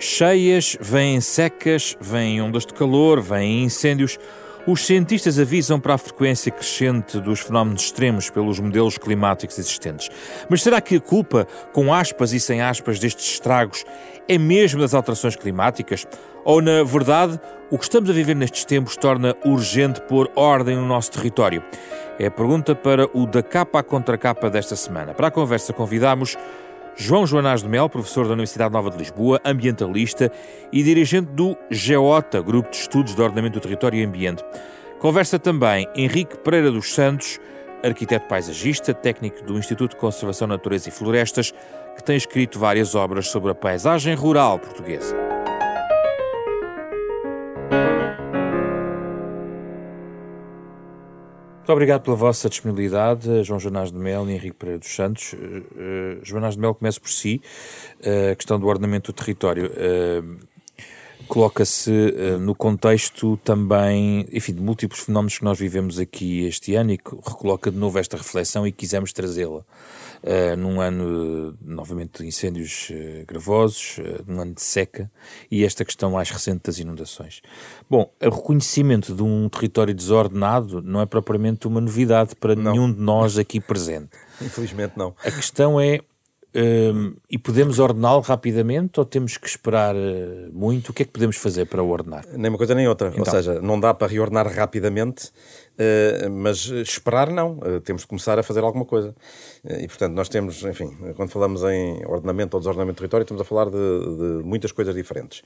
Cheias, vêm secas, vêm ondas de calor, vêm incêndios. Os cientistas avisam para a frequência crescente dos fenómenos extremos pelos modelos climáticos existentes. Mas será que a culpa, com aspas e sem aspas, destes estragos é mesmo das alterações climáticas? Ou, na verdade, o que estamos a viver nestes tempos torna urgente pôr ordem no nosso território? É a pergunta para o da capa à contra capa desta semana. Para a conversa convidamos João Joanás de Mel, professor da Universidade Nova de Lisboa, ambientalista e dirigente do GEOTA, Grupo de Estudos de Ordenamento do Território e Ambiente. Conversa também Henrique Pereira dos Santos, arquiteto paisagista, técnico do Instituto de Conservação Natureza e Florestas, que tem escrito várias obras sobre a paisagem rural portuguesa. Muito obrigado pela vossa disponibilidade, João Joanás de Mel e Henrique Pereira dos Santos. Uh, Joanás de Mel, começa por si. A questão do ordenamento do território uh, coloca-se no contexto também, enfim, de múltiplos fenómenos que nós vivemos aqui este ano e que recoloca de novo esta reflexão e quisemos trazê-la uh, num ano, novamente, de incêndios uh, gravosos, uh, num ano de seca, e esta questão mais recente das inundações. Bom, o reconhecimento de um território desordenado não é propriamente uma novidade para não. nenhum de nós aqui presente. Infelizmente não. A questão é, um, e podemos ordená-lo rapidamente ou temos que esperar uh, muito? O que é que podemos fazer para ordenar? Nem uma coisa nem outra. Então. Ou seja, não dá para reordenar rapidamente, uh, mas esperar não. Uh, temos de começar a fazer alguma coisa. e, portanto, nós temos, enfim, quando falamos em ordenamento ou desordenamento do território, estamos a falar de, de muitas coisas diferentes.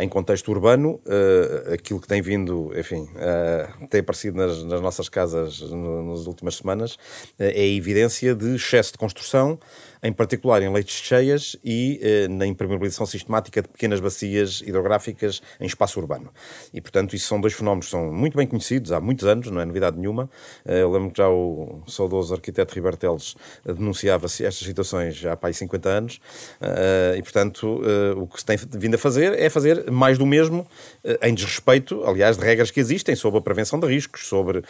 em contexto urbano, aquilo que tem vindo, enfim, tem aparecido nas, nas nossas casas no, nas últimas semanas, é a evidência de excesso de construção, em particular em leitos cheias e eh, na impermeabilização sistemática de pequenas bacias hidrográficas em espaço urbano. E, portanto, isso são dois fenómenos que são muito bem conhecidos há muitos anos, não é novidade nenhuma. Eh, eu lembro que já o saudoso arquiteto Riberteles denunciava estas situações já há 50 anos eh, e, portanto, eh, o que se tem vindo a fazer é fazer mais do mesmo em desrespeito, aliás, de regras que existem sobre a prevenção de riscos, sobre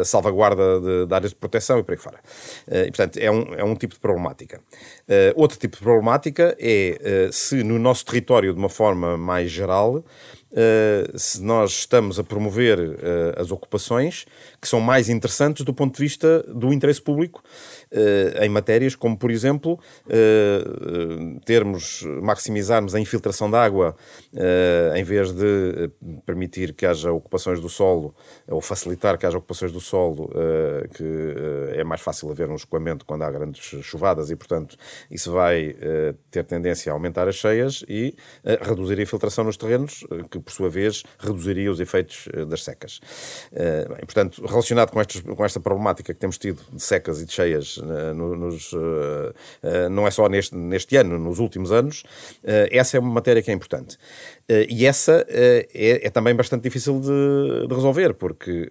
a salvaguarda de, de áreas de proteção e por aí fora. e, portanto, é um, é um tipo de problemática outro tipo de problemática é se no nosso território, de uma forma mais geral, uh, se nós estamos a promover as ocupações que são mais interessantes do ponto de vista do interesse público uh, em matérias como, por exemplo, uh, termos, maximizarmos a infiltração de água uh, em vez de permitir que haja ocupações do solo ou facilitar que haja ocupações do solo, que é mais fácil haver um escoamento quando há grandes chuvadas e, portanto, isso vai ter tendência a aumentar as cheias e reduzir a infiltração nos terrenos, que, por sua vez, reduziria os efeitos das secas. Bem, portanto, relacionado com, estes, com esta problemática que temos tido de secas e de cheias uh, nos, não é só neste, neste ano, nos últimos anos, essa é uma matéria que é importante. E essa é, é, também bastante difícil de, de resolver, porque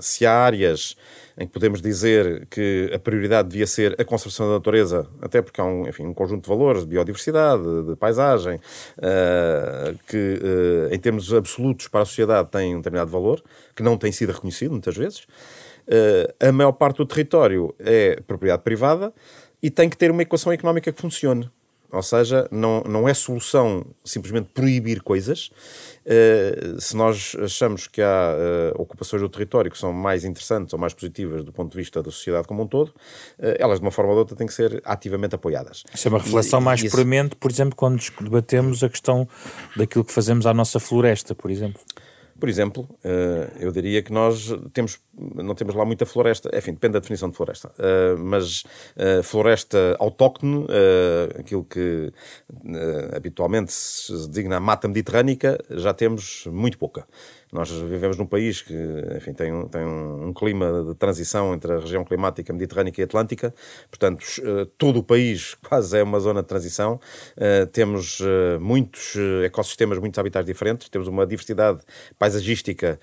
se há áreas em que podemos dizer que a prioridade devia ser a conservação da natureza, até porque há um, enfim, um conjunto de valores, de biodiversidade, de paisagem, uh, que uh, em termos absolutos para a sociedade tem um determinado valor, que não tem sido reconhecido muitas vezes. Uh, a maior parte do território é propriedade privada e tem que ter uma equação económica que funcione. Ou seja, não, não é solução simplesmente proibir coisas. Uh, se nós achamos que há uh, ocupações do território que são mais interessantes ou mais positivas do ponto de vista da sociedade como um todo, uh, elas de uma forma ou de outra têm que ser ativamente apoiadas. Isso é uma reflexão e, mais e premente, por exemplo, quando debatemos a questão daquilo que fazemos à nossa floresta, por exemplo. Por exemplo, eh, eu diria que nós temos, não temos lá muita floresta, enfim, depende da definição de floresta, eh, mas eh, floresta autóctone, aquilo que habitualmente se designa mata mediterrânica, já temos muito pouca. Nós vivemos num país que enfim, tem, um, tem um, clima de transição entre a região climática mediterrânea e atlântica, portanto, eh, todo o país quase é uma zona de transição. Uh, temos uh, muitos ecossistemas, muitos habitats diferentes, temos uma diversidade paisagística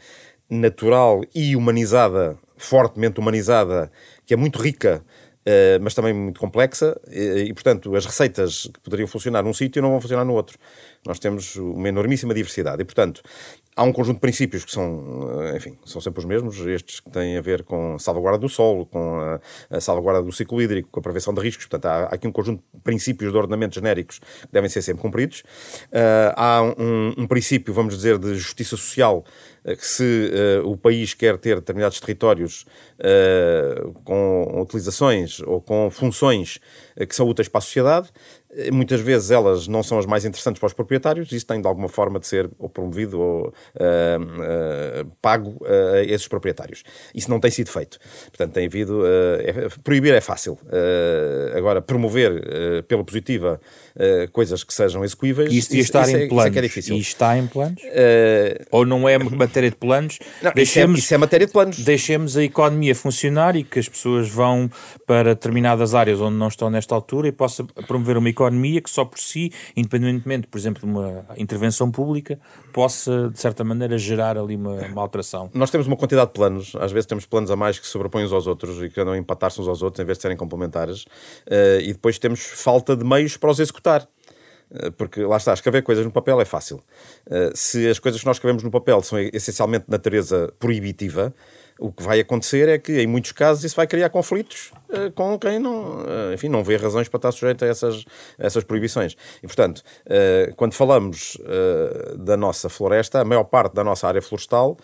natural e humanizada, fortemente humanizada, que é muito rica. Uh, mas também muito complexa, e, e, portanto as receitas que poderiam funcionar num sítio não vão funcionar no outro. Nós temos uma enormíssima diversidade. E, portanto, há um conjunto de princípios que são, eh, enfim, são sempre os mesmos, estes que têm a ver com a salvaguarda do solo, com a, salvaguarda do ciclo hídrico, com a prevenção de riscos. Portanto, há, aqui um conjunto de princípios de ordenamento genéricos que devem ser sempre cumpridos. Uh, há um, um, princípio, vamos dizer, de justiça social, uh, que se uh, o país quer ter determinados territórios com utilizações ou com funções que são úteis para a sociedade, Muitas vezes elas não são as mais interessantes para os proprietários, isso tem de alguma forma de ser ou promovido ou uh, uh, pago a esses proprietários. Isso não tem sido feito. Portanto, tem havido. É, proibir é fácil. agora, promover pela positiva coisas que sejam execuíveis. Isso, isso, isso, em é, planos. Isso é, é difícil. E está em planos? ou não é matéria de planos? Não, deixemos, isso, é, isso é matéria de planos. Deixemos a economia funcionar e que as pessoas vão para determinadas áreas onde não estão nesta altura e possa promover uma economia economia que só por si, independentemente, por exemplo, de uma intervenção pública, possa, de certa maneira, gerar ali uma, uma alteração. Nós temos uma quantidade de planos, às vezes temos planos a mais que sobrepõem uns aos outros e que andam a empatar-se uns aos outros em vez de serem complementares, uh, e depois temos falta de meios para os executar eh, porque lá está, escrever coisas no papel é fácil. Uh, se as coisas que nós escrevemos no papel são essencialmente de natureza proibitiva, o que vai acontecer é que, em muitos casos, isso vai criar conflitos com quem não, uh, enfim, não vê razões para estar sujeito a essas, a essas proibições. E, portanto, uh, quando falamos da nossa floresta, a maior parte da nossa área florestal,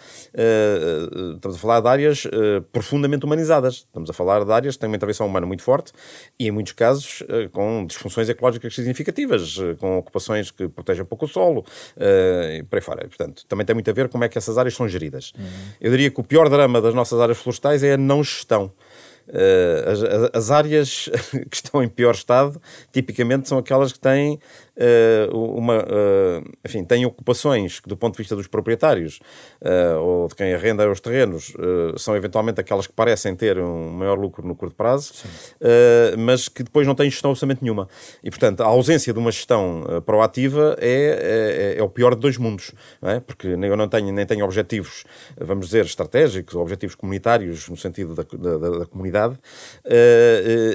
estamos a falar de áreas profundamente humanizadas. Estamos a falar de áreas que têm uma intervenção humana muito forte e, em muitos casos, com disfunções ecológicas significativas, com ocupações que protegem pouco o solo e por aí fora. Portanto, também tem muito a ver com como é que essas áreas são geridas. Uhum. Eu diria que o pior drama das nossas áreas florestais é a não gestão. Uh, as, as, áreas que estão em pior estado, tipicamente, são aquelas que têm uh, uma, uh, enfim, têm ocupações que, do ponto de vista dos proprietários uh, ou de quem arrenda os terrenos, são eventualmente aquelas que parecem ter um maior lucro no curto prazo, mas que depois não têm gestão orçamento nenhuma. E, portanto, a ausência de uma gestão proativa é, é, é, o pior de dois mundos, é? porque eu não tenho, nem tenho objetivos, vamos dizer, estratégicos, objetivos comunitários, no sentido da, da, da comunidade,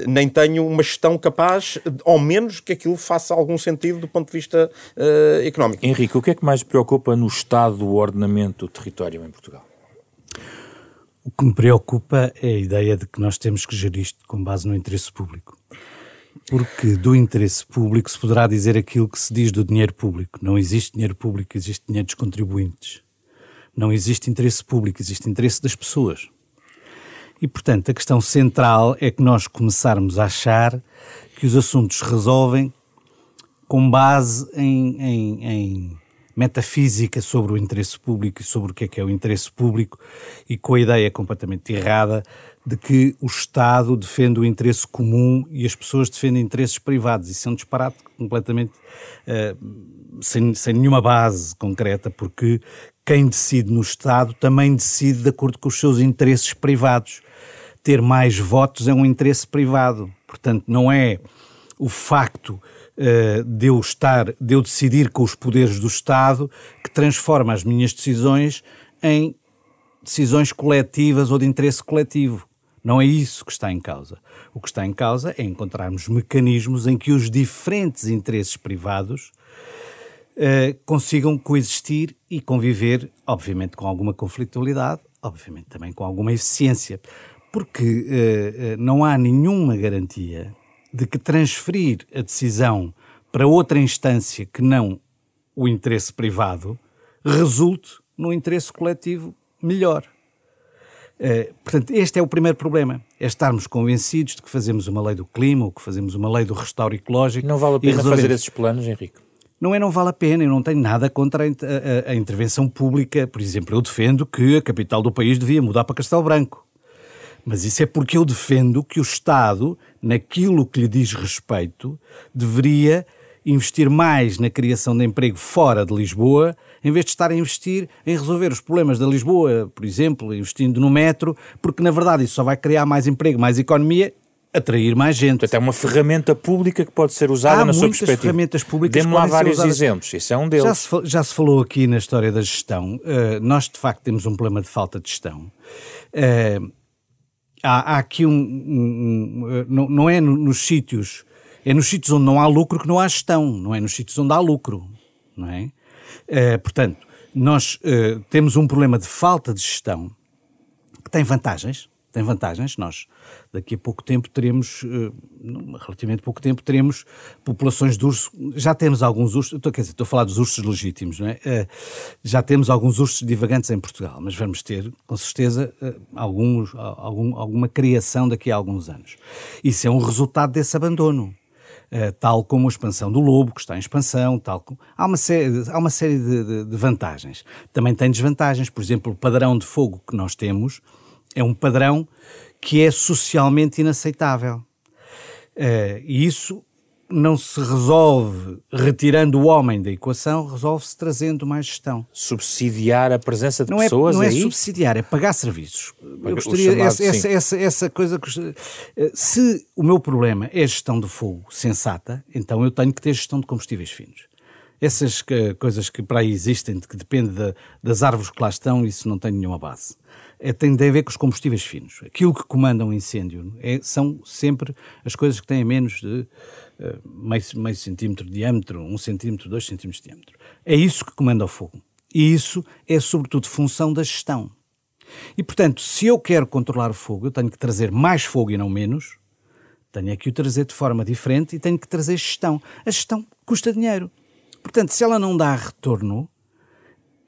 nem tenho uma gestão capaz, ao menos que aquilo faça algum sentido do ponto de vista uh, económico. Henrique, o que é que mais preocupa no estado do ordenamento do território em Portugal? O que me preocupa é a ideia de que nós temos que gerir isto com base no interesse público. Porque do interesse público se poderá dizer aquilo que se diz do dinheiro público. Não existe dinheiro público, existe dinheiro dos contribuintes. Não existe interesse público, existe interesse das pessoas. E, portanto, a questão central é que nós começarmos a achar que os assuntos se resolvem com base em, em, em, metafísica sobre o interesse público e sobre o que é que é o interesse público e com a ideia completamente errada de que o Estado defende o interesse comum e as pessoas defendem interesses privados. Isso é um disparate completamente uh, sem, sem nenhuma base concreta, porque quem decide no Estado também decide de acordo com os seus interesses privados. Ter mais votos é um interesse privado. Portanto, não é o facto de eu estar, de eu decidir com os poderes do Estado que transforma as minhas decisões em decisões coletivas ou de interesse coletivo. Não é isso que está em causa. O que está em causa é encontrarmos mecanismos em que os diferentes interesses privados uh, consigam coexistir e conviver, obviamente com alguma conflitualidade, obviamente também com alguma eficiência. Porque uh, não há nenhuma garantia de que transferir a decisão para outra instância que não o interesse privado resulte no interesse coletivo melhor. Uh, portanto, este é o primeiro problema, é estarmos convencidos de que fazemos uma lei do clima ou que fazemos uma lei do restauro ecológico. Não vale a pena fazer esses planos, Henrique? Não é não vale a pena, eu não tenho nada contra a, a, a, intervenção pública. Por exemplo, eu defendo que a capital do país devia mudar para Castelo Branco. Mas isso é porque eu defendo que o Estado, naquilo que lhe diz respeito, deveria investir mais na criação de emprego fora de Lisboa, em vez de estar a investir em resolver os problemas da Lisboa, por exemplo, investindo no metro, porque na verdade isso só vai criar mais emprego, mais economia atrair mais gente. Portanto, é uma ferramenta pública que pode ser usada Há na sua perspectiva. ferramentas públicas Dê-me lá vários exemplos, isso é um deles. Já se, já se, falou aqui na história da gestão, uh, nós de facto temos um problema de falta de gestão. Uh, há, há aqui um, um, um não, não, é nos sítios, é nos sítios onde não há lucro que não há gestão, não é nos sítios onde há lucro. não é? Uh, portanto, nós uh, temos um problema de falta de gestão que tem vantagens, tem vantagens. Nós, daqui a pouco tempo, teremos, uh, relativamente pouco tempo, teremos populações de urso. Já temos alguns ursos, estou, quer dizer, estou a falar dos ursos legítimos, não é? Uh, já temos alguns ursos divagantes em Portugal, mas vamos ter, com certeza, uh, alguns, algum, alguma criação daqui a alguns anos. Isso é um resultado desse abandono. Uh, tal como a expansão do lobo, que está em expansão, tal como... há uma série, há uma série de, de, de, vantagens. Também tem desvantagens, por exemplo, o padrão de fogo que nós temos é um padrão que é socialmente inaceitável. Uh, e isso não se resolve retirando o homem da equação, resolve-se trazendo mais gestão. Subsidiar a presença de não pessoas é, Não é aí? subsidiar, é pagar serviços. Eu gostaria, chamado, essa, essa, essa, essa, coisa que... Se o meu problema é gestão de fogo sensata, então eu tenho que ter gestão de combustíveis finos. Essas que, coisas que para aí existem, que dependem de, das árvores que lá estão, isso não tem nenhuma base é, tem a ver com os combustíveis finos. Aquilo que comanda um incêndio é, são sempre as coisas que têm menos de uh, meio, meio centímetro de diâmetro, um centímetro, dois centímetros de diâmetro. É isso que comanda o fogo. E isso é, sobretudo, função da gestão. E, portanto, se eu quero controlar o fogo, eu tenho que trazer mais fogo e não menos, tenho que o trazer de forma diferente e tenho que trazer gestão. A gestão custa dinheiro. Portanto, se ela não dá retorno,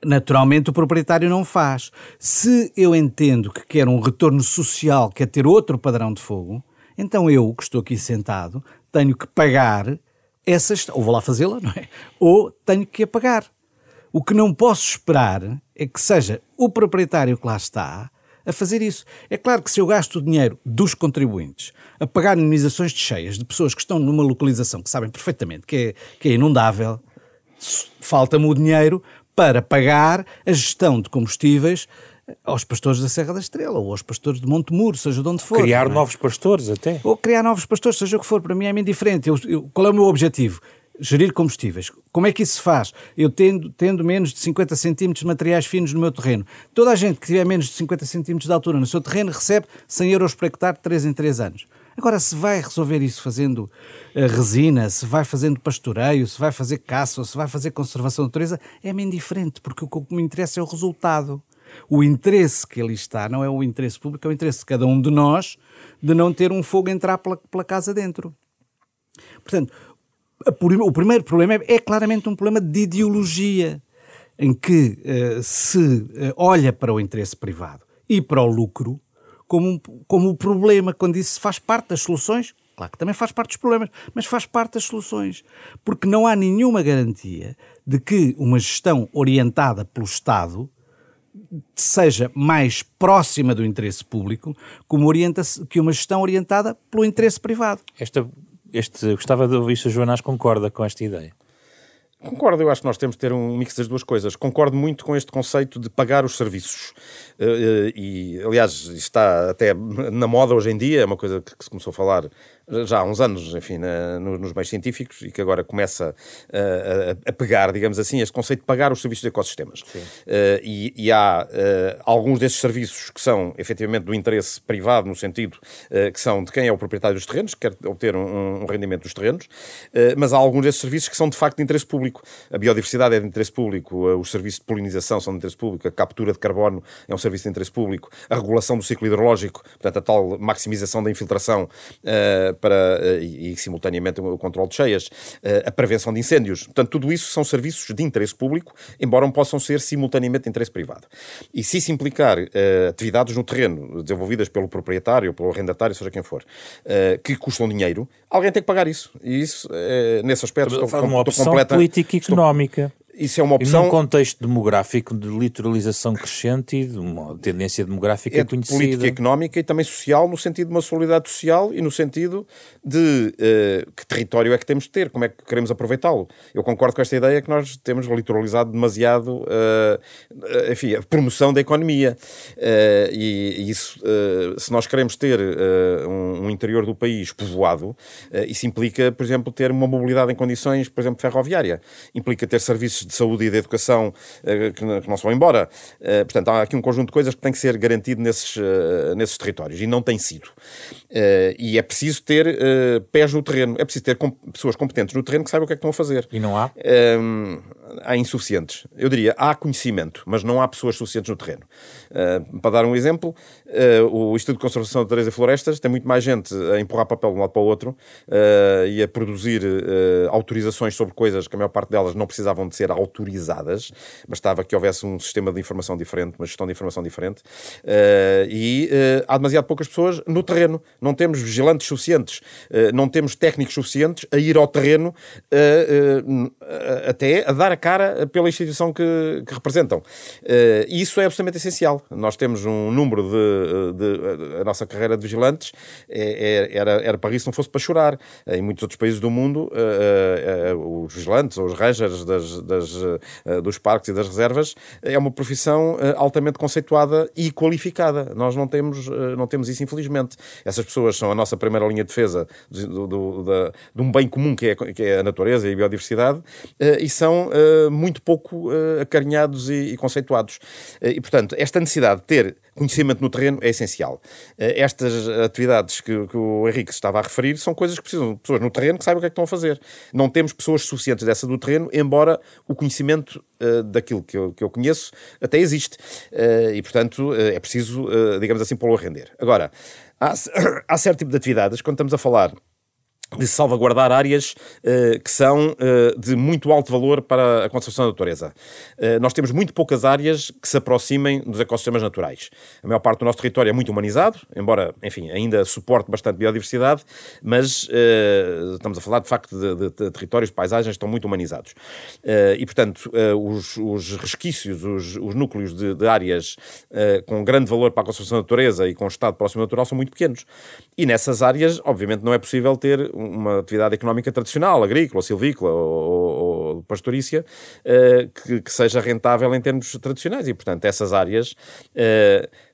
naturalmente o proprietário não faz. Se eu entendo que quero um retorno social, quer ter outro padrão de fogo, então eu, que estou aqui sentado, tenho que pagar essas, ou vou lá fazê-la, não é? Ou tenho que a pagar. O que não posso esperar é que seja o proprietário que lá está a fazer isso. É claro que se eu gasto o dinheiro dos contribuintes a pagar indenizações de cheias de pessoas que estão numa localização que sabem perfeitamente que é, que é inundável, falta-me o dinheiro para pagar a gestão de combustíveis aos pastores da Serra da Estrela ou aos pastores de Montemuro, seja de onde for. Criar é? novos pastores até. Ou criar novos pastores, seja o que for, para mim é bem diferente. Eu, eu, qual é o meu objetivo? Gerir combustíveis. Como é que isso se faz? Eu tendo, tendo menos de 50 centímetros de materiais finos no meu terreno. Toda a gente que tiver menos de 50 centímetros de altura no seu terreno recebe 100 euros por hectare de 3 em 3 anos. Agora, se vai resolver isso fazendo uh, resina, se vai fazendo pastoreio, se vai fazer caça ou se vai fazer conservação da natureza, é bem diferente, porque o que me interessa é o resultado. O interesse que ali está não é o interesse público, é o interesse de cada um de nós de não ter um fogo entrar pela, pela casa dentro. Portanto, o primeiro problema é, é claramente um problema de ideologia, em que uh, se uh, olha para o interesse privado e para o lucro como, como o problema, quando isso faz parte das soluções, claro que também faz parte dos problemas, mas faz parte das soluções. Porque não há nenhuma garantia de que uma gestão orientada pelo Estado seja mais próxima do interesse público como orienta que uma gestão orientada pelo interesse privado. Esta, este, gostava de ouvir se a Joanás concorda com esta ideia. Concordo, eu acho que nós temos de ter um mix das duas coisas. Concordo muito com este conceito de pagar os serviços. Eh, eh, e, aliás, está até na moda hoje em dia, é uma coisa que se começou a falar já há uns anos, enfim, na, nos meios científicos e que agora começa a, a, pegar, digamos assim, este conceito de pagar os serviços de ecossistemas. Uh, e, e, há uh, alguns desses serviços que são efetivamente do interesse privado, no sentido uh, que são de quem é o proprietário dos terrenos, que quer obter um, um rendimento dos terrenos, mas há alguns desses serviços que são de facto de interesse público. A biodiversidade é de interesse público, os serviços de polinização são de interesse público, a captura de carbono é um serviço de interesse público, a regulação do ciclo hidrológico, portanto, a tal maximização da infiltração para, eh, e, e simultaneamente o controle de cheias, eh, a prevenção de incêndios. Portanto, tudo isso são serviços de interesse público, embora não possam ser simultaneamente de interesse privado. E se isso implicar uh, atividades no terreno desenvolvidas pelo proprietário, pelo arrendatário, seja quem for, que custam dinheiro, alguém tem que pagar isso. E isso, nesse aspecto, estou, estou, uma opção completa, política e económica. Isso é uma opção. E num contexto demográfico de litoralização crescente e de uma tendência demográfica é conhecida. política económica e também social, no sentido de uma solidariedade social e no sentido de uh, que território é que temos de ter, como é que queremos aproveitá-lo. Eu concordo com esta ideia que nós temos litoralizado demasiado, uh, enfim, a promoção da economia. Uh, e, e, isso, se nós queremos ter um, um, interior do país povoado, isso implica, por exemplo, ter uma mobilidade em condições, por exemplo, ferroviária. Implica ter serviços de saúde e de educação uh, que, não se vão embora. Uh, portanto, há aqui um conjunto de coisas que tem que ser garantido nesses, uh, nesses territórios e não tem sido. e é preciso ter pés no terreno, é preciso ter pessoas competentes no terreno que saibam o que é que estão a fazer. E não há? Há insuficientes. Eu diria, há conhecimento, mas não há pessoas suficientes no terreno. Uh, para dar um exemplo, uh, o Instituto de Conservação de Natureza e Florestas tem muito mais gente a empurrar papel de um lado para o outro uh, e a produzir autorizações sobre coisas que a maior parte delas não precisavam de ser autorizadas, bastava que houvesse um sistema de informação diferente, uma gestão de informação diferente. e há demasiado poucas pessoas no terreno. Não temos vigilantes suficientes, não temos técnicos suficientes a ir ao terreno até a dar a cara pela instituição que, que representam. E isso é absolutamente essencial. Nós temos um número de, de, a nossa carreira de vigilantes é, é, era, era para isso, não fosse para chorar. Em muitos outros países do mundo, os vigilantes, os rangers das, das, dos parques e das reservas, é uma profissão altamente conceituada e qualificada. Nós não temos, não temos isso, infelizmente. Essas pessoas são a nossa primeira linha de defesa do, do, da, de um bem comum que é, que é a natureza e a biodiversidade e são muito pouco acarinhados e, conceituados. e, portanto, esta necessidade de ter conhecimento no terreno é essencial. Eh, estas atividades que, que, o Henrique estava a referir são coisas que precisam de pessoas no terreno que saibam o que é que estão a fazer. Não temos pessoas suficientes dessa do terreno, embora o conhecimento daquilo que eu, que eu conheço até existe. E, portanto, é preciso, digamos assim, pô-lo a render. Agora, há, há certo tipo de atividades, quando estamos a falar de salvaguardar áreas uh, que são uh, de muito alto valor para a conservação da natureza. Uh, nós temos muito poucas áreas que se aproximem dos ecossistemas naturais. A maior parte do nosso território é muito humanizado, embora, enfim, ainda suporte bastante biodiversidade, mas estamos a falar, de facto, de, de, de, territórios, de paisagens que estão muito humanizados. e, portanto, os, os, resquícios, os, os núcleos de, de áreas com grande valor para a conservação da natureza e com estado próximo natural são muito pequenos. E nessas áreas, obviamente, não é possível ter uma atividade económica tradicional, agrícola, silvícola ou, ou pastorícia, uh, que, que, seja rentável em termos tradicionais. E, portanto, essas áreas.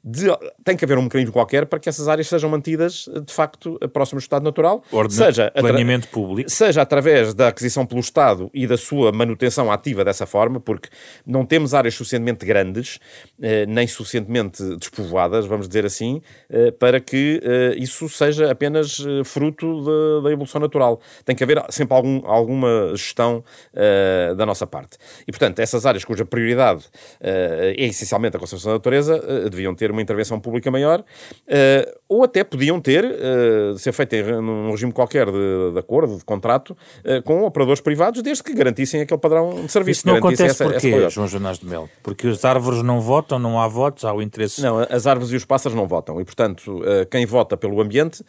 De, tem que haver um mecanismo qualquer para que essas áreas sejam mantidas, de facto, próximas do estado natural. Ordena, seja planeamento público. Seja através da aquisição pelo Estado e da sua manutenção ativa dessa forma, porque não temos áreas suficientemente grandes, eh, nem suficientemente despovoadas, vamos dizer assim, eh, para que eh, isso seja apenas eh, fruto de, da evolução natural. Tem que haver sempre algum, alguma gestão eh, da nossa parte. E, portanto, essas áreas cuja prioridade eh, é essencialmente a conservação da natureza, deviam ter uma intervenção pública maior, uh, ou até podiam ter, uh, ser feita num regime qualquer de, de acordo, de contrato, uh, com operadores privados, desde que garantissem aquele padrão de serviço. Isso não acontece essa, porquê, essa João Jonas de Mel? Porque as árvores não votam, não há votos, há o interesse... Não, as árvores e os pássaros não votam, e portanto, quem vota pelo ambiente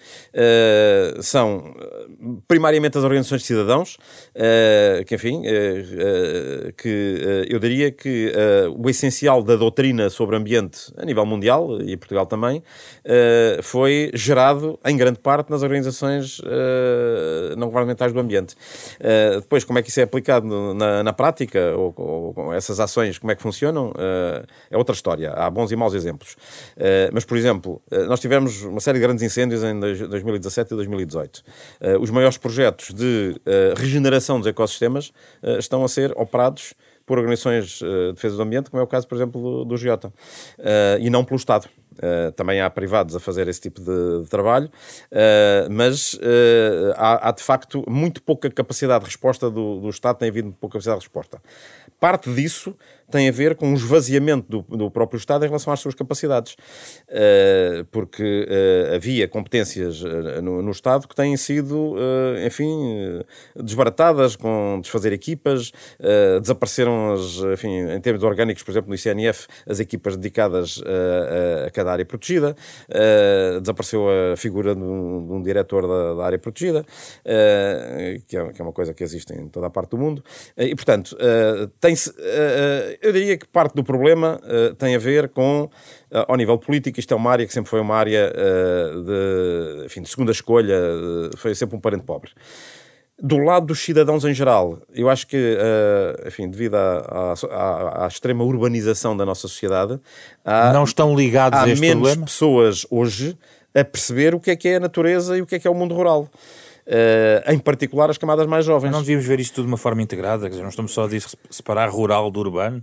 são primariamente as organizações de cidadãos, que enfim, que eu diria que o essencial da doutrina sobre ambiente a nível mundial E Portugal também, uh, foi gerado em grande parte nas organizações uh, não governamentais do ambiente. Uh, depois, como é que isso é aplicado na, na prática, ou, ou, essas ações, como é que funcionam, é outra história. Há bons e maus exemplos. mas, por exemplo, nós tivemos uma série de grandes incêndios em 2017 e 2018. os maiores projetos de regeneração dos ecossistemas estão a ser operados por organizações uh, de defesa do ambiente, como é o caso, por exemplo, do, do Giota, uh, e não pelo Estado. Uh, também há privados a fazer esse tipo de, de trabalho, uh, mas uh, há, há, de facto muito pouca capacidade de resposta do, do Estado, tem havido pouca capacidade de resposta. Parte disso tem a ver com o esvaziamento do, do próprio Estado em relação às suas capacidades, uh, porque uh, havia competências uh, no, no, Estado que têm sido, enfim, desbaratadas com desfazer equipas, desapareceram, as, enfim, em termos orgânicos, por exemplo, no ICNF, as equipas dedicadas a, a cada área protegida, desapareceu a figura de um, de um diretor da, da, área protegida, que é, que, é, uma coisa que existe em toda a parte do mundo, e, portanto, tem-se eu diria que parte do problema uh, tem a ver com, uh, ao nível político, isto é uma área que sempre foi uma área uh, de, enfim, de segunda escolha, foi sempre um parente pobre. Do lado dos cidadãos em geral, eu acho que, enfim, devido à, à, à, extrema urbanização da nossa sociedade, há, não estão ligados há a este menos problema? pessoas hoje a perceber o que é que é a natureza e o que é que é o mundo rural. Uh, em particular as camadas mais jovens. Mas não devíamos ver isto tudo de uma forma integrada, quer dizer, não estamos só a separar rural do urbano.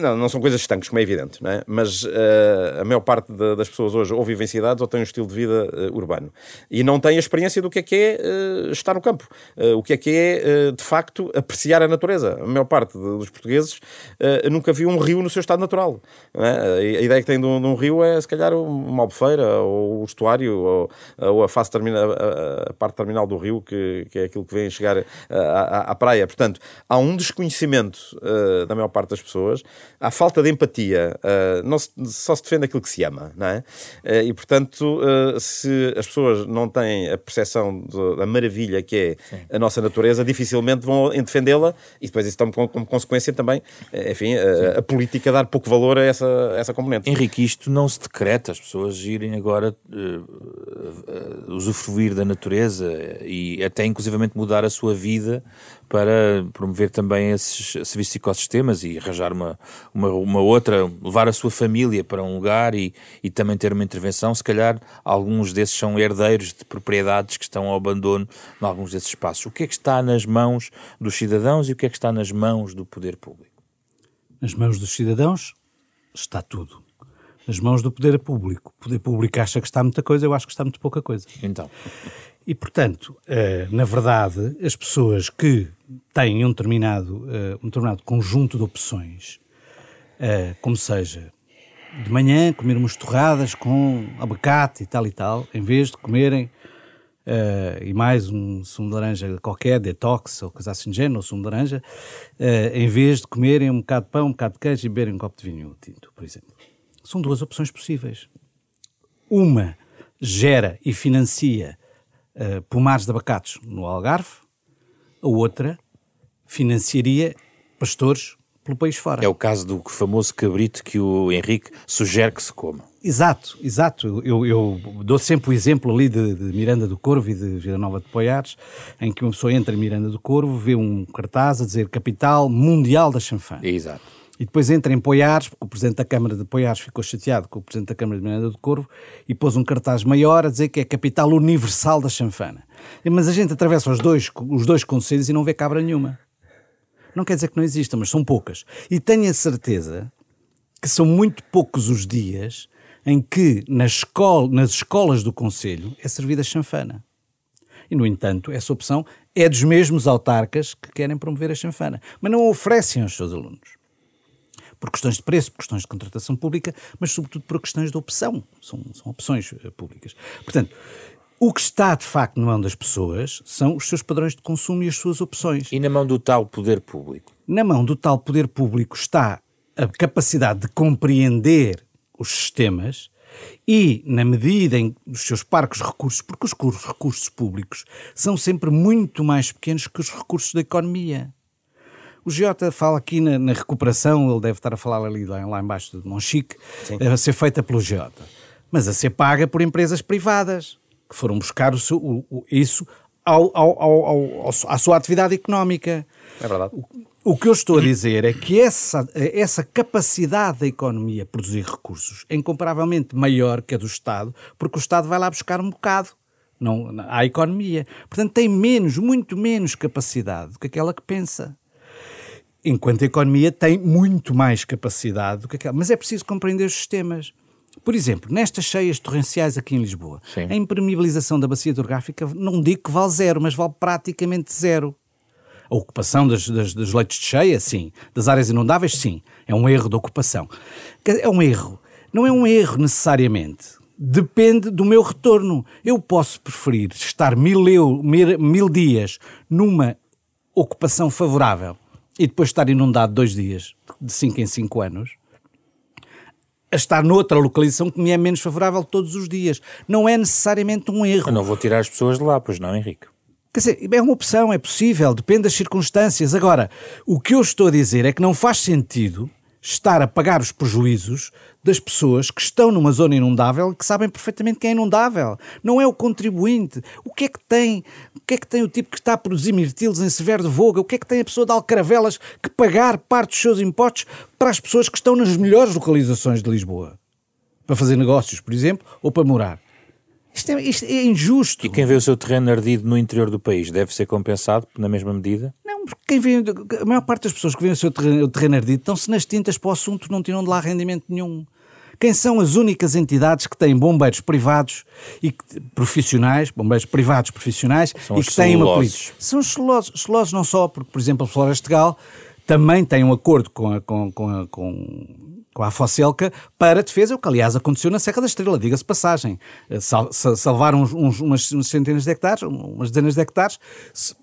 Não, não são coisas estanques, como é evidente, não é? mas uh, a maior parte de, das pessoas hoje ou vivem em cidades ou têm um estilo de vida uh, urbano e não têm a experiência do que é que é uh, estar no campo, o que é que é, de facto, apreciar a natureza. A maior parte de, dos portugueses nunca viu um rio no seu estado natural. É? A, ideia que tem de um, de um, rio é, se calhar, uma albufeira ou o estuário ou, ou a, termina, a, a, parte terminal do rio, que, que é aquilo que vem chegar à, à praia. Portanto, há um desconhecimento da maior parte das pessoas há falta de empatia, uh, não se, só se defende aquilo que se ama, não é? Uh, e, portanto, uh, se as pessoas não têm a percepção da maravilha que é Sim. a nossa natureza, dificilmente vão defendê-la e depois isso toma como, como consequência também, enfim, a, a, política dar pouco valor a essa, a essa componente. Henrique, isto não se decreta, as pessoas irem agora uh, usufruir da natureza e até inclusivamente mudar a sua vida para promover também esses serviços de ecossistemas e arranjar uma, uma, uma, outra, levar a sua família para um lugar e, e também ter uma intervenção. Se calhar alguns desses são herdeiros de propriedades que estão ao abandono em alguns desses espaços. O que é que está nas mãos dos cidadãos e o que é que está nas mãos do poder público? Nas mãos dos cidadãos está tudo. Nas mãos do poder público. O poder público acha que está muita coisa, eu acho que está muito pouca coisa. Então. E, portanto, eh, na verdade, as pessoas que têm um determinado, eh, um determinado conjunto de opções, eh, como seja de manhã comer umas torradas com abacate e tal e tal, em vez de comerem e mais um sumo de laranja qualquer, detox ou coisa assim de género, ou sumo de laranja, em vez de comerem um bocado de pão, um bocado de queijo e beberem um copo de vinho tinto, por exemplo. São duas opções possíveis. Uma gera e financia uh, pomares de abacates no Algarve, a outra financiaria pastores pelo país fora. É o caso do famoso cabrito que o Henrique sugere que se coma. Exato, exato. Eu, eu dou sempre o exemplo ali de, de, Miranda do Corvo e de Vila Nova de Poiares, em que uma pessoa entra em Miranda do Corvo, vê um cartaz a dizer Capital Mundial da Chanfana. Exato. E depois entra em Poiares, porque o Presidente da Câmara de Poiares ficou chateado com o Presidente da Câmara de Miranda do Corvo e pôs um cartaz maior a dizer que é Capital Universal da Chanfana. Mas a gente atravessa os dois, os dois conselhos e não vê cabra nenhuma. Não quer dizer que não existam, mas são poucas. E tenho a certeza que são muito poucos os dias em que na escola, nas escolas do Conselho é servida chanfana. E, no entanto, essa opção é dos mesmos autarcas que querem promover a chanfana, mas não a oferecem aos seus alunos. Por questões de preço, por questões de contratação pública, mas sobretudo por questões de opção. São, são opções eh, públicas. Portanto, o que está, de facto, na mão das pessoas são os seus padrões de consumo e as suas opções. E na mão do tal poder público? Na mão do tal poder público está a capacidade de compreender os sistemas e, na medida em os seus parcos recursos, porque os recursos públicos são sempre muito mais pequenos que os recursos da economia. O Giota fala aqui na, na recuperação, ele deve estar a falar ali lá, lá embaixo de Monchique, a ser feita pelo Giota, mas a ser paga por empresas privadas que foram buscar o o, o, isso ao, ao, ao, à sua atividade económica. É verdade. O, que eu estou a dizer é que essa, essa capacidade da economia produzir recursos é incomparavelmente maior que a do Estado, porque o Estado vai lá buscar um bocado não, à economia. Portanto, tem menos, muito menos capacidade do que aquela que pensa. Enquanto a economia tem muito mais capacidade do que aquela. Mas é preciso compreender os sistemas. Por exemplo, nestas cheias torrenciais aqui em Lisboa, Sim. a impermeabilização da bacia hidrográfica não digo que vale zero, mas vale praticamente zero. A ocupação das, das, dos leitos de cheia, sim. Das áreas inundáveis, sim. É um erro de ocupação. É um erro. Não é um erro necessariamente. Depende do meu retorno. Eu posso preferir estar mil, eu, mil, mil dias numa ocupação favorável e depois estar inundado dois dias, de cinco em cinco anos, a estar noutra localização que me é menos favorável todos os dias. Não é necessariamente um erro. Eu não vou tirar as pessoas de lá, pois não, Henrique? Quer dizer, é uma opção, é possível, depende das circunstâncias. Agora, o que eu estou a dizer é que não faz sentido estar a pagar os prejuízos das pessoas que estão numa zona inundável e que sabem perfeitamente que é inundável. Não é o contribuinte. O que é que tem? O que é que tem o tipo que está a produzir mirtilos em Severo de Voga? O que é que tem a pessoa de Alcaravelas que pagar parte dos seus impostos para as pessoas que estão nas melhores localizações de Lisboa? Para fazer negócios, por exemplo, ou para morar? Isto é, isto é, injusto. E quem vê o seu terreno ardido no interior do país deve ser compensado na mesma medida? Não, porque quem vê, a maior parte das pessoas que vêem o seu terreno, o terreno ardido estão-se nas tintas para o assunto, não tiram de lá rendimento nenhum. Quem são as únicas entidades que têm bombeiros privados e que, profissionais, bombeiros privados profissionais são e que têm uma polícia? São os celosos. Celosos não só, porque, por exemplo, a Floresta Gal também tem um acordo com a, com, com, a, com, com a Focelca para defesa, o que aliás aconteceu na Serra da Estrela, diga-se passagem. Eh, sal, salvaram uns, uns, umas, centenas de hectares, umas dezenas de hectares,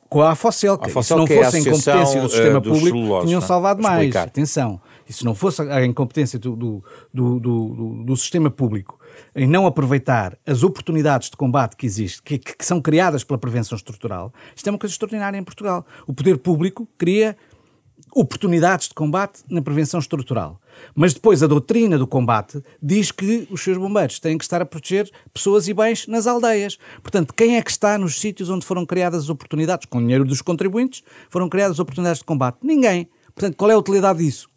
com a Focelca. Se não é fosse a em competência do sistema público, tinham? É? salvado mais. Explicar. Atenção. E se não fosse a incompetência do, do, do, do, do sistema público em não aproveitar as oportunidades de combate que existem, que, que, são criadas pela prevenção estrutural, isto é uma coisa extraordinária em Portugal. O poder público cria oportunidades de combate na prevenção estrutural. Mas depois a doutrina do combate diz que os seus bombeiros têm que estar a proteger pessoas e bens nas aldeias. Portanto, quem é que está nos sítios onde foram criadas as oportunidades? Com o dinheiro dos contribuintes foram criadas oportunidades de combate? Ninguém. Portanto, qual é a utilidade disso?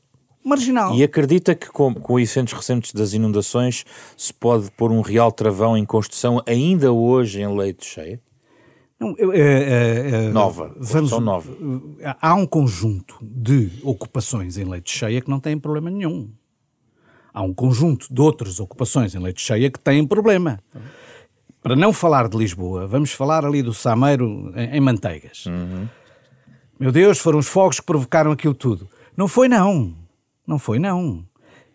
Marginal. E acredita que com, com eventos recentes das inundações se pode pôr um real travão em construção ainda hoje em leito cheia? Não, eu, é, é, nova, vamos, nova. Há um conjunto de ocupações em leite cheia que não têm problema nenhum. Há um conjunto de outras ocupações em leite cheia que têm problema. Para não falar de Lisboa, vamos falar ali do Sameiro em, em Manteigas. Uhum. Meu Deus, foram os fogos que provocaram aquilo tudo. Não foi não. Não foi não.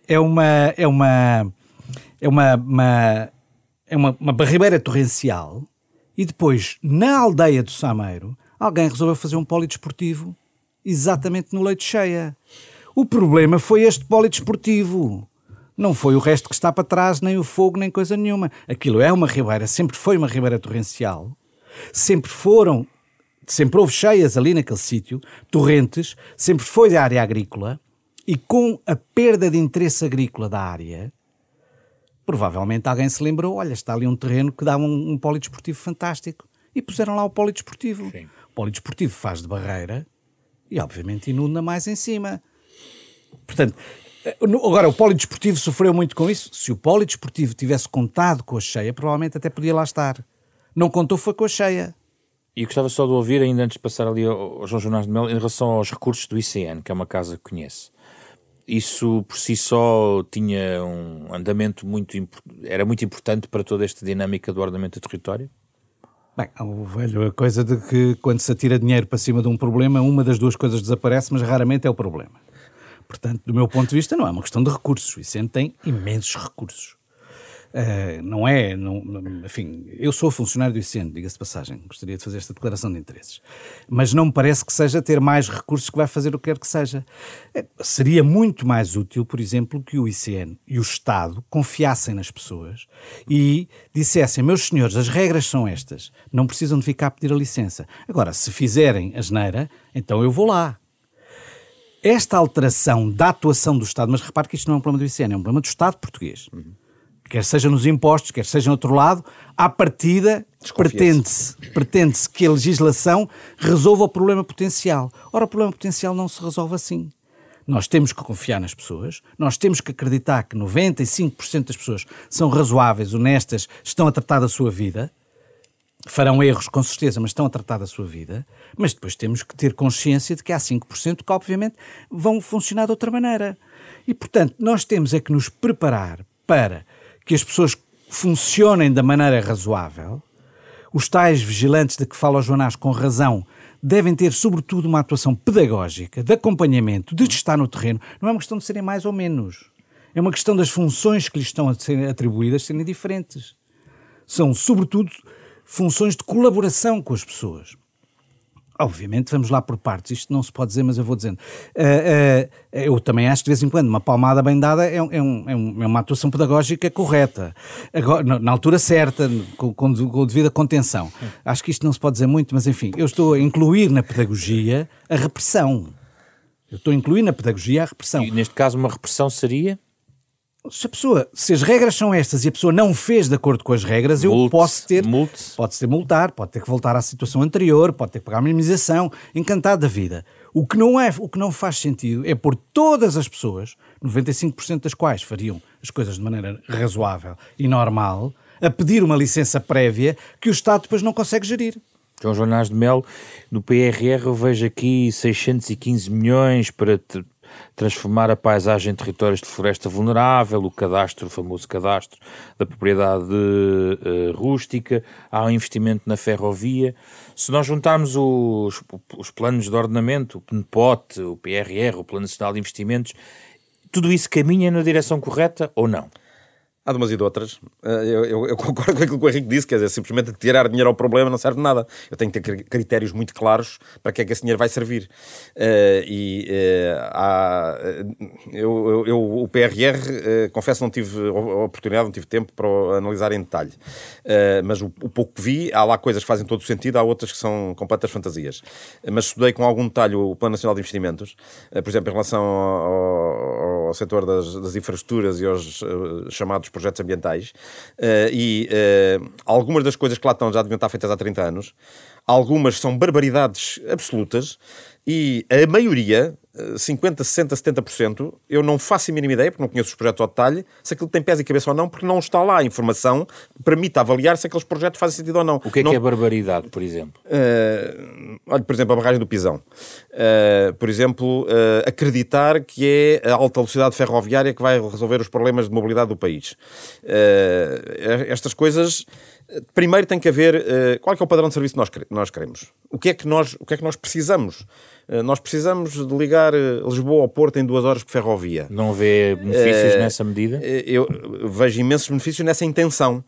É uma é uma é uma, uma é uma, uma barribeira torrencial e depois, na aldeia do Sameiro, alguém resolveu fazer um polidesportivo exatamente no leite cheia. O problema foi este polidesportivo. Não foi o resto que está para trás, nem o fogo, nem coisa nenhuma. Aquilo é uma ribeira, sempre foi uma ribeira torrencial. Sempre foram, sempre houve cheias ali naquele sítio, torrentes, sempre foi de área agrícola. E com a perda de interesse agrícola da área, provavelmente alguém se lembrou: olha, está ali um terreno que dá um, um polidesportivo fantástico. E puseram lá o polidesportivo. Sim. O polidesportivo faz de barreira e, obviamente, inunda mais em cima. Portanto, agora o polidesportivo sofreu muito com isso. Se o polidesportivo tivesse contado com a cheia, provavelmente até podia lá estar. Não contou, foi com a cheia. E gostava só de ouvir, ainda antes de passar ali ao João Jornal de Mel, em relação aos recursos do ICN, que é uma casa que conhece isso por si só tinha um andamento muito era muito importante para toda esta dinâmica do ordenamento do território? Bem, o velho a coisa de que quando se atira dinheiro para cima de um problema, uma das duas coisas desaparece, mas raramente é o problema. Portanto, do meu ponto de vista, não é uma questão de recursos. O ICN tem imensos recursos. Uh, não é, não, enfim, eu sou funcionário do ICN, diga-se de passagem, gostaria de fazer esta declaração de interesses, mas não me parece que seja ter mais recursos que vai fazer o que quer que seja. Uh, seria muito mais útil, por exemplo, que o ICN e o Estado confiassem nas pessoas e dissessem, meus senhores, as regras são estas, não precisam de ficar a pedir a licença. Agora, se fizerem a geneira, então eu vou lá. Esta alteração da atuação do Estado, mas repare que isto não é um problema do ICN, é um problema do Estado português. Uhum quer seja nos impostos, quer seja no outro lado, à partida pretende-se pretende que a legislação resolva o problema potencial. Ora, o problema potencial não se resolve assim. Nós temos que confiar nas pessoas, nós temos que acreditar que 95% das pessoas são razoáveis, honestas, estão a tratar da sua vida, farão erros com certeza, mas estão a tratar da sua vida, mas depois temos que ter consciência de que há 5% que obviamente vão funcionar de outra maneira. E portanto, nós temos é que nos preparar para que as pessoas funcionem da maneira razoável, os tais vigilantes de que fala o Joanás com razão devem ter, sobretudo, uma atuação pedagógica, de acompanhamento, de estar no terreno. Não é uma questão de serem mais ou menos. É uma questão das funções que lhes estão a ser atribuídas serem diferentes. São, sobretudo, funções de colaboração com as pessoas. Obviamente, vamos lá por partes. Isto não se pode dizer, mas eu vou dizendo. Uh, uh, eu também acho que de vez em quando uma palmada bem dada é, um, é, um, é, é uma atuação pedagógica correta, Agora, na, altura certa, com, com, com devida contenção. Acho que isto não se pode dizer muito, mas enfim, eu estou a incluir na pedagogia a repressão. Eu estou a incluir na pedagogia a repressão. E neste caso, uma repressão seria? Se a pessoa, se as regras são estas e a pessoa não fez de acordo com as regras, eu posso ter, multe. pode ter multar, pode ter que voltar à situação anterior, pode ter que pagar a minimização, encantado da vida. O que não é, o que não faz sentido é pôr todas as pessoas, 95% das quais fariam as coisas de maneira razoável e normal, a pedir uma licença prévia que o Estado depois não consegue gerir. João Joanás de Melo, no PRR eu vejo aqui 615 milhões para transformar a paisagem em territórios de floresta vulnerável, o cadastro, o famoso cadastro da propriedade uh, rústica, há um investimento na ferrovia. Se nós juntarmos os, os planos de ordenamento, o PNPOT, o PRR, o Plano Nacional de Investimentos, tudo isso caminha na direção correta ou não? Há de umas e de outras. Eh, eu, eu, eu, concordo com aquilo que o Henrique disse, quer dizer, simplesmente tirar dinheiro ao problema não serve nada. Eu tenho que ter critérios muito claros para que é que esse dinheiro vai servir. Uh, e uh, há, eu, eu, o PRR, uh, confesso, não tive oportunidade, não tive tempo para analisar em detalhe. mas o, o, pouco que vi, há lá coisas que fazem todo o sentido, há outras que são completas fantasias. mas estudei com algum detalhe o Plano Nacional de Investimentos, por exemplo, em relação ao, ao setor das, das infraestruturas e aos chamados projetos ambientais, uh, e uh, algumas das coisas que lá estão já deviam estar feitas há 30 anos, algumas são barbaridades absolutas, e a maioria, 50, 60, 70%, eu não faço a mínima ideia, porque não conheço os projetos ao detalhe, se aquilo tem pés e cabeça ou não, porque não está lá a informação que permita avaliar se aqueles projetos fazem sentido ou não. O que é não... que é barbaridade, por exemplo? Uh, olha, por exemplo, a barragem do Pisão. Uh, por exemplo, uh, acreditar que é a alta velocidade ferroviária que vai resolver os problemas de mobilidade do país. estas coisas primeiro tem que haver uh, qual é, é, o padrão de serviço que nós, nós queremos. O que, é que nós, o que é que nós precisamos? Uh, nós precisamos de ligar uh, Lisboa ao Porto em duas horas por ferrovia. Não vê benefícios nessa medida? Eu vejo imensos benefícios nessa intenção.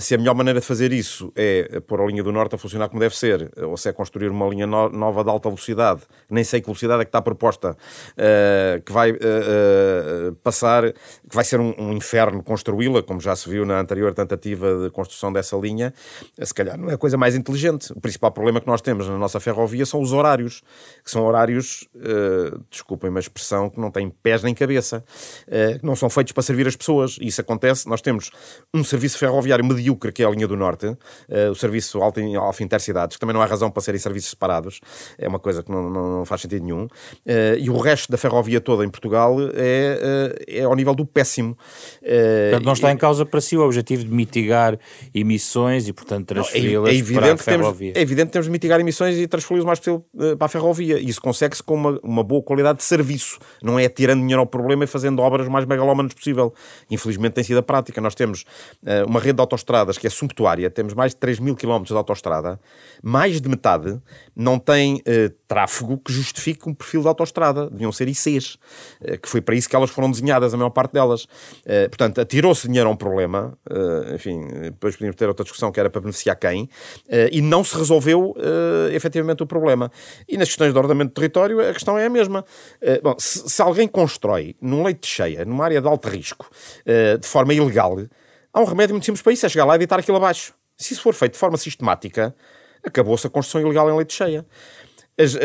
se a melhor maneira de fazer isso é pôr a linha do Norte a funcionar como deve ser, ou se é construir uma linha no nova de alta velocidade, nem sei que velocidade é que está proposta, que vai passar, que vai ser um, um inferno construí-la, como já se viu na anterior tentativa de construção dessa linha, se calhar não é a coisa mais inteligente. O principal problema que nós temos na nossa ferrovia são os horários, que são horários, uh, desculpem a expressão, que não têm pés nem cabeça, uh, que não são feitos para servir as pessoas. E isso acontece, nós temos um serviço ferroviário medíocre, que é a linha do Norte, uh, o serviço Alfa, Alfa Intercidades, que também não há razão para serem serviços separados, é uma coisa que não, não, não faz sentido nenhum. E o resto da ferrovia toda em Portugal é, é ao nível do péssimo. Portanto, não está em causa para si o objetivo de mitigar emissões emissões e, portanto, transferi-las é, é para a ferrovia. Temos, é evidente que temos de mitigar emissões e transferi-las mais possível eh, para a ferrovia. E isso consegue-se com uma, uma boa qualidade de serviço. Não é tirando dinheiro ao problema e fazendo obras mais megalómanas possível. Infelizmente tem sido a prática. Nós temos uh, uma rede de autostradas que é sumptuária. Temos mais de 3 mil quilómetros de autostrada. Mais de metade não tem uh, tráfego que justifique um perfil de autostrada. Deviam ser ICs, uh, que foi para isso que elas foram desenhadas, a maior parte delas. portanto, atirou-se dinheiro a um problema. enfim, depois podíamos ter outra discussão que era para beneficiar quem, e não se resolveu efetivamente o problema. E nas questões de ordenamento do território, a questão é a mesma. Bom, se, alguém constrói num leito de cheia, numa área de alto risco, de forma ilegal, há um remédio muito simples para isso, é chegar lá e deitar aquilo abaixo. Se isso for feito de forma sistemática, acabou-se a construção ilegal em leito de cheia as,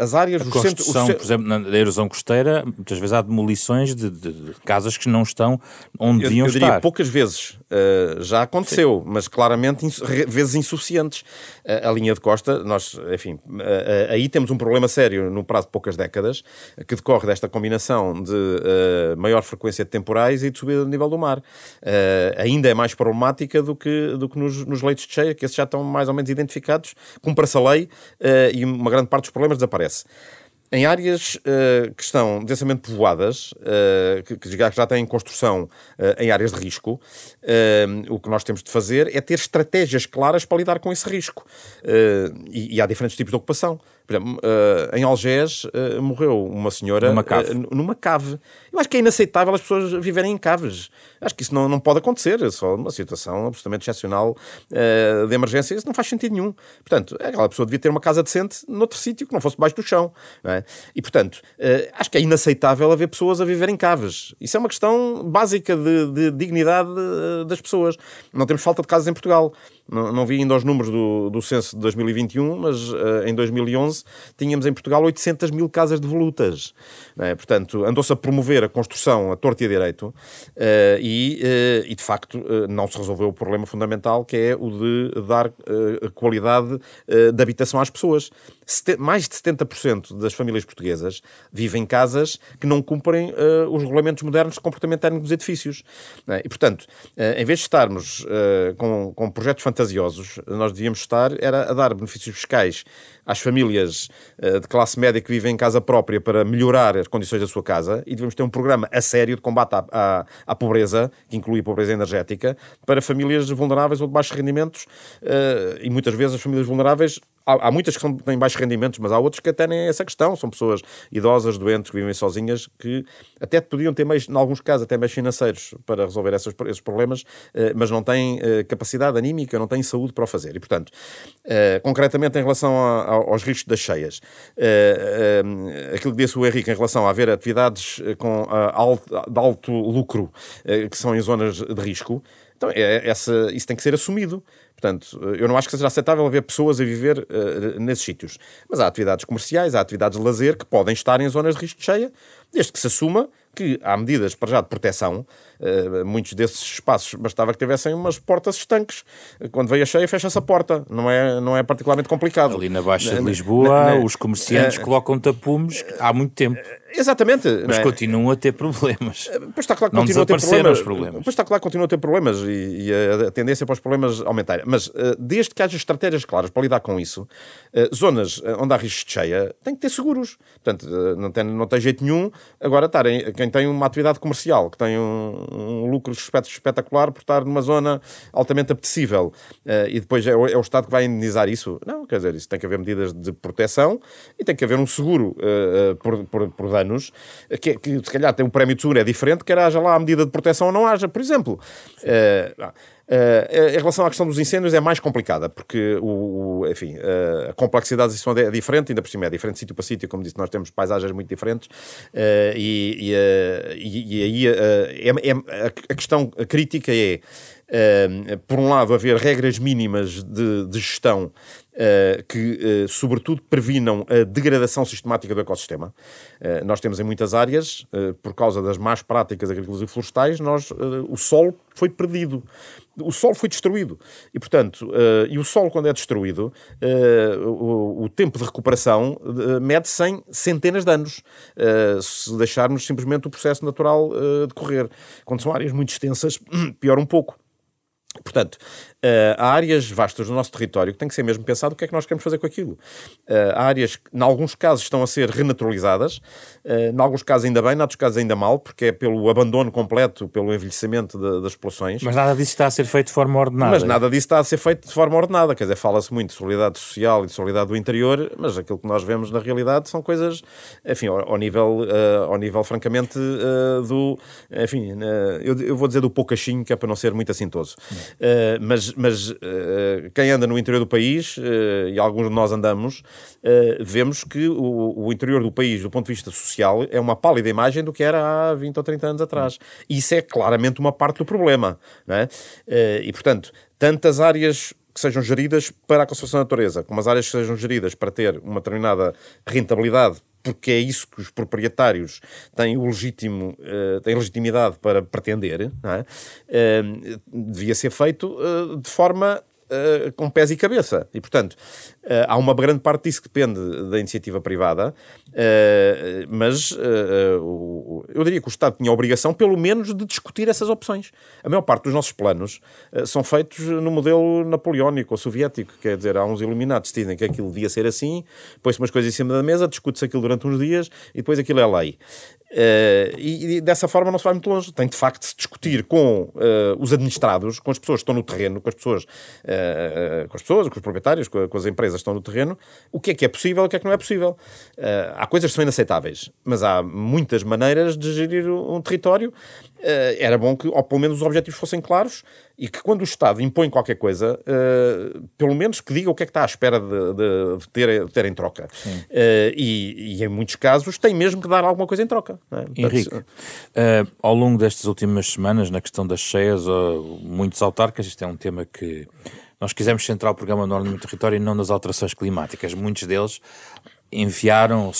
as áreas... A construção, centro, por exemplo, na erosão costeira, muitas vezes há demolições de, de, de casas que não estão onde eu, deviam eu diria, estar. poucas vezes uh, já aconteceu, Sim. mas claramente ins vezes insuficientes. Uh, a linha de costa, nós, enfim, uh, aí temos um problema sério no prazo de poucas décadas, que decorre desta combinação de maior frequência de temporais e de subida do nível do mar. ainda é mais problemática do que, do que nos, nos leitos de cheia, que esses já estão mais ou menos identificados, cumpre-se a lei e uma grande parte dos problemas desaparece. Em áreas uh, que estão densamente povoadas, uh, que, que, já, têm construção uh, em áreas de risco, o que nós temos de fazer é ter estratégias claras para lidar com esse risco. E, e, há diferentes tipos de ocupação. Por exemplo, uh, em Algés uh, morreu uma senhora numa cave. Uh, numa cave. Eu acho que é inaceitável as pessoas viverem em caves. Acho que isso não, não pode acontecer. É só uma situação absolutamente excepcional de emergência. Isso não faz sentido nenhum. Portanto, aquela pessoa devia ter uma casa decente noutro sítio que não fosse debaixo do chão. É? E, portanto, acho que é inaceitável haver pessoas a viver em caves. Isso é uma questão básica de, de dignidade das pessoas. Não temos falta de casas em Portugal. Não, não vi ainda os números do, do censo de 2021, mas uh, em 2011 tínhamos em Portugal 800 mil casas devolutas. É? Portanto, andou-se a promover a construção a torto e a direito uh, e, uh, e, de facto, não se resolveu o problema fundamental que é o de dar qualidade de habitação às pessoas. Mais de 70% das famílias portuguesas vivem em casas que não cumprem os regulamentos modernos de comportamento técnico dos edifícios. É? E, portanto, em vez de estarmos com, com projetos fantasiosos, nós devíamos estar era a dar benefícios fiscais às famílias uh, de classe média que vivem em casa própria para melhorar as condições da sua casa e devemos ter um programa a sério de combate à, à, à pobreza, que inclui a pobreza energética, para famílias vulneráveis ou de baixos rendimentos uh, e muitas vezes as famílias vulneráveis há, há, muitas que são, têm baixos rendimentos, mas há outras que até nem é essa questão. São pessoas idosas, doentes, que vivem sozinhas, que até podiam ter meios, em alguns casos, até meios financeiros para resolver essas, esses problemas, eh, mas não têm eh, capacidade anímica, não têm saúde para o fazer. E, portanto, eh, concretamente em relação a, aos riscos das cheias, aquilo que disse o Henrique em relação a haver atividades com alto, de alto lucro, que são em zonas de risco, então, é, essa, isso tem que ser assumido. Portanto, eu não acho que seja aceitável haver pessoas a viver uh, nesses sítios. Mas há atividades comerciais, há atividades de lazer que podem estar em zonas de risco de cheia, desde que se assuma que há medidas para já de proteção. Uh, muitos desses espaços bastava que tivessem umas portas estanques. Quando veio a cheia, fecha-se a porta. Não é, não é particularmente complicado. Ali na Baixa de Lisboa, na, na, os comerciantes uh, colocam tapumes há muito tempo. Exatamente. Mas é? continuam a ter problemas. Eh, pois está claro que não continuam a ter problemas. problemas. Pois está claro que continuam a ter problemas e, e a, tendência para os problemas aumentar. Mas uh, desde que haja estratégias claras para lidar com isso, uh, zonas onde há risco de cheia têm que ter seguros. Portanto, uh, não, tem, não tem jeito nenhum agora estarem, quem tem uma atividade comercial, que tem um, um lucro espetacular por estar numa zona altamente apetecível e depois é o, é o, Estado que vai indenizar isso. Não, quer dizer, isso tem que haver medidas de proteção e tem que haver um seguro por, por, por anos, que, que se calhar tem um prémio de seguro é diferente, quer haja lá a medida de proteção ou não haja, por exemplo. Uh, Uh, em relação à questão dos incêndios é mais complicada, porque o, o enfim, uh, a complexidade disso é diferente, ainda por cima é diferente sítio para sítio, como disse, nós temos paisagens muito diferentes, uh, e, e, e, aí é, é, a questão crítica é, por um lado, haver regras mínimas de, de gestão que, uh, sobretudo, previnam a degradação sistemática do ecossistema. Uh, nós temos em muitas áreas, por causa das más práticas agrícolas e florestais, nós, o solo foi perdido. O solo foi destruído. E, portanto, e o solo, quando é destruído, o, o, tempo de recuperação mede-se em centenas de anos, se deixarmos simplesmente o processo natural decorrer. Quando são áreas muito extensas, pior um pouco. Portanto, uh, há áreas vastas do nosso território que tem que ser mesmo pensado o que é que nós queremos fazer com aquilo. Uh, há áreas que, em alguns casos, estão a ser renaturalizadas, uh, em alguns casos ainda bem, em outros casos ainda mal, porque é pelo abandono completo, pelo envelhecimento de, das populações. Mas nada disso está a ser feito de forma ordenada. Mas nada disso está a ser feito de forma ordenada. Quer dizer, fala-se muito de solidariedade social e de solidariedade do interior, mas aquilo que nós vemos na realidade são coisas, enfim, ao, ao nível, ao nível francamente, do. Enfim, eu, eu, vou dizer do poucachinho, que é para não ser muito assintoso. Uh, mas uh, quem anda no interior do país, uh, e alguns de nós andamos, vemos que o, o, interior do país, do ponto de vista social, é uma pálida imagem do que era há 20 ou 30 anos atrás. Isso é claramente uma parte do problema. É? e, portanto, tantas áreas que sejam geridas para a conservação da natureza, como as áreas que sejam geridas para ter uma determinada rentabilidade porque é isso que os proprietários têm o legítimo, uh, têm legitimidade para pretender, é? uh, devia ser feito uh, de forma uh, com pés e cabeça. E, portanto, uh, há uma grande parte disso que depende da iniciativa privada, uh, mas o, eu diria que o Estado tinha a obrigação, pelo menos, de discutir essas opções. A maior parte dos nossos planos são feitos no modelo napoleónico ou soviético, quer dizer, há uns iluminados que dizem que aquilo devia ser assim, põe-se umas coisas em cima da mesa, discute-se aquilo durante uns dias e depois aquilo é lei. Uh, e, e, dessa forma não se vai muito longe. Tem de facto de se discutir com uh, os administrados, com as pessoas que estão no terreno, com as pessoas, uh, com as pessoas, com os proprietários, com, as empresas que estão no terreno, o que é que é possível e o que é que não é possível. há coisas que são inaceitáveis, mas há muitas maneiras de gerir um território. era bom que, ou pelo menos, os objetivos fossem claros e que quando o Estado impõe qualquer coisa, uh, pelo menos que diga o que é que está à espera de, de, de, ter, de ter, em troca. Uh, e, e, em muitos casos tem mesmo que dar alguma coisa em troca. É? Henrique, uh, ao longo destas últimas semanas, na questão das cheias, muitos autarcas, isto é um tema que nós quisemos centrar o programa no ordenamento do território e não nas alterações climáticas. Muitos deles enviaram,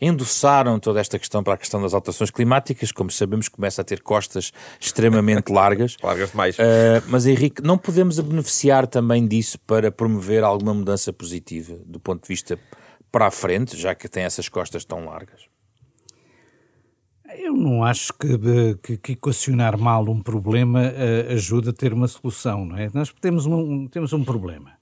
endossaram toda esta questão para a questão das alterações climáticas. Como sabemos, começa a ter costas extremamente largas. largas demais. Uh, mas, Henrique, não podemos beneficiar também disso para promover alguma mudança positiva do ponto de vista para a frente, já que tem essas costas tão largas? Eu não acho que, que, que equacionar mal um problema uh, ajuda a ter uma solução, não é? Nós temos um, temos um problema.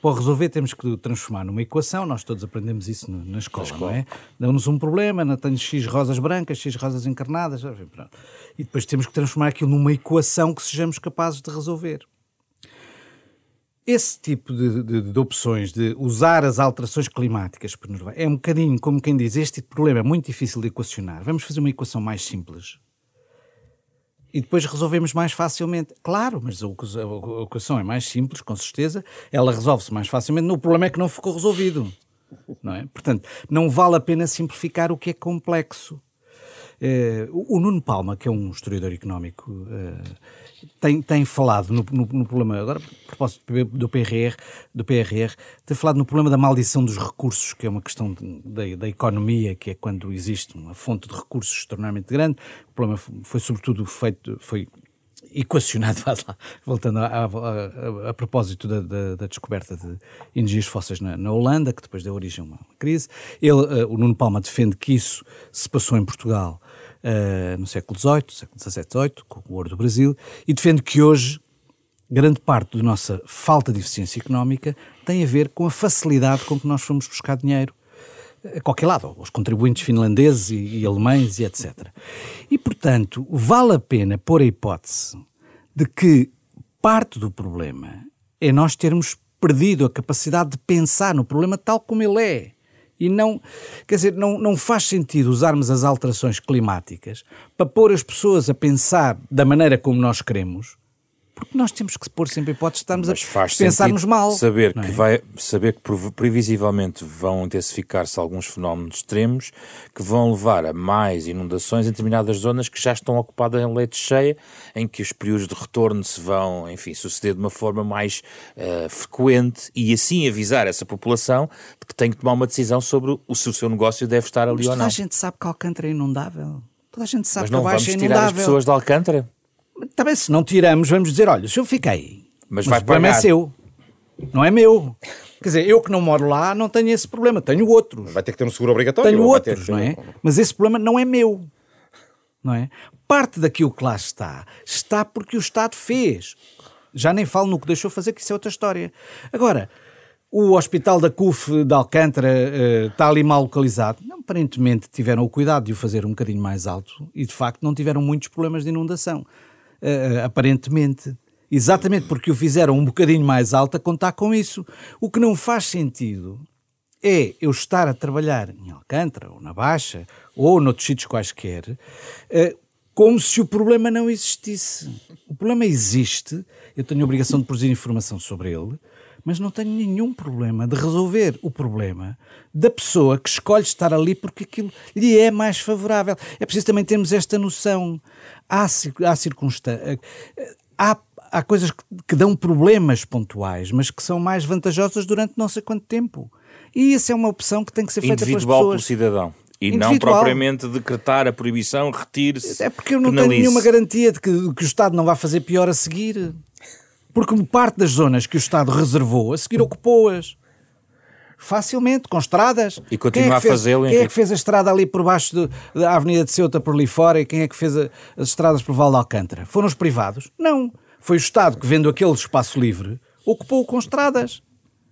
Para resolver temos que transformar numa equação, nós todos aprendemos isso na escola, escola, não é? Dão-nos um problema, não tenho X rosas brancas, X rosas encarnadas, pronto. e depois temos que transformar aquilo numa equação que sejamos capazes de resolver. Esse tipo de, de, de, opções, de usar as alterações climáticas, é um bocadinho como quem diz: este problema é muito difícil de equacionar, vamos fazer uma equação mais simples. E depois resolvemos mais facilmente. Claro, mas a equação é mais simples, com certeza, ela resolve-se mais facilmente. O problema é que não ficou resolvido. Não é? Portanto, não vale a pena simplificar o que é complexo. Uh, o Nuno Palma, que é um historiador económico, uh, tem, tem falado no, no, no, problema, agora a propósito do PRR, do PRR, tem falado no problema da maldição dos recursos, que é uma questão de, da, da economia, que é quando existe uma fonte de recursos extremamente grande. O problema foi sobretudo feito, foi equacionado, lá, voltando a, a, a, a propósito da, da, da, descoberta de energias fósseis na, na, Holanda, que depois deu origem a uma crise. Ele, uh, o Nuno Palma defende que isso se passou em Portugal uh, no século XVIII, século XVII, XVIII, com o ouro do Brasil, e defende que hoje grande parte da nossa falta de eficiência económica tem a ver com a facilidade com que nós fomos buscar dinheiro a qualquer lado, os contribuintes finlandeses e, e alemães e etc. E, portanto, vale a pena pôr a hipótese de que parte do problema é nós termos perdido a capacidade de pensar no problema tal como ele é. E não, quer dizer, não, não faz sentido usarmos as alterações climáticas para pôr as pessoas a pensar da maneira como nós queremos, porque nós temos que pôr sempre a hipótese de estarmos Mas a pensarmos mal. Saber, é? que vai, saber que previsivelmente vão intensificar-se alguns fenómenos extremos que vão levar a mais inundações em determinadas zonas que já estão ocupadas em leite cheia, em que os períodos de retorno se vão, enfim, suceder de uma forma mais uh, frequente e assim avisar essa população de que tem que tomar uma decisão sobre o, se o seu negócio deve estar ali Mas ou não. Toda a gente sabe que Alcântara é inundável. Toda a gente sabe Mas não que vamos é tirar as pessoas de Alcântara? Também se não tiramos, vamos dizer, olha, se eu fiquei, mas, mas o problema pagar. é seu, não é meu. Quer dizer, eu que não moro lá não tenho esse problema, tenho outros. Vai ter que ter um seguro obrigatório. Tenho outros, não é? Mas esse problema não é meu. Não é? Parte daquilo que lá está, está porque o Estado fez. Já nem falo no que deixou fazer, que isso é outra história. Agora, o hospital da CUF de Alcântara uh, está ali mal localizado. Não, aparentemente tiveram o cuidado de o fazer um bocadinho mais alto e, de facto, não tiveram muitos problemas de inundação uh, aparentemente. Exatamente porque o fizeram um bocadinho mais alto a contar com isso. O que não faz sentido é eu estar a trabalhar em Alcântara, ou na Baixa, ou noutros sítios quaisquer, uh, como se o problema não existisse. O problema existe, eu tenho a obrigação de produzir informação sobre ele, mas não tenho nenhum problema de resolver o problema da pessoa que escolhe estar ali porque aquilo lhe é mais favorável. É preciso também termos esta noção há, há circunstâncias. Há, há coisas que, dão problemas pontuais, mas que são mais vantajosas durante não sei quanto tempo. E isso é uma opção que tem que ser feita pelas pessoas. Individual pelo cidadão. E não propriamente decretar a proibição, retire-se. É porque eu não penalize. tenho nenhuma garantia de que, que o Estado não vai fazer pior a seguir. Porque parte das zonas que o Estado reservou, a seguir ocupou-as facilmente, com estradas. E continua é a fazê-lo. Quem é que fez a estrada ali por baixo de, da Avenida de Ceuta, por ali fora, e quem é que fez a, as estradas por Val de Alcântara? Foram os privados? Não. Foi o Estado que, vendo aquele espaço livre, ocupou-o com estradas.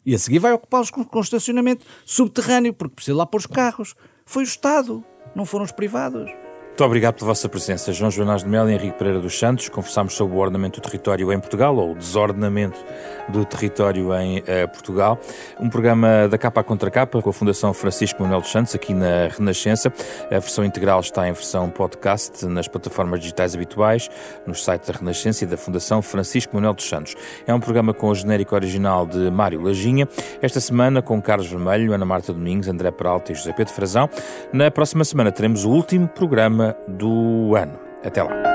E a seguir vai ocupá-los com, com estacionamento subterrâneo, porque precisa lá pôr os carros. Foi o Estado, não foram os privados. Muito obrigado pela vossa presença. João Joanás de Mel e Henrique Pereira dos Santos. Conversámos sobre o ordenamento do território em Portugal, ou o desordenamento do território em uh, Portugal. Um programa da capa contra capa com a Fundação Francisco Manuel dos Santos, aqui na Renascença. A versão integral está em versão podcast nas plataformas digitais habituais, nos sites da Renascença e da Fundação Francisco Manuel dos Santos. É um programa com o genérico original de Mário Lajinha. Esta semana com Carlos Vermelho, Ana Marta Domingos, André Peralta e José Pedro Frazão. Na próxima semana teremos o último do ano. Até lá.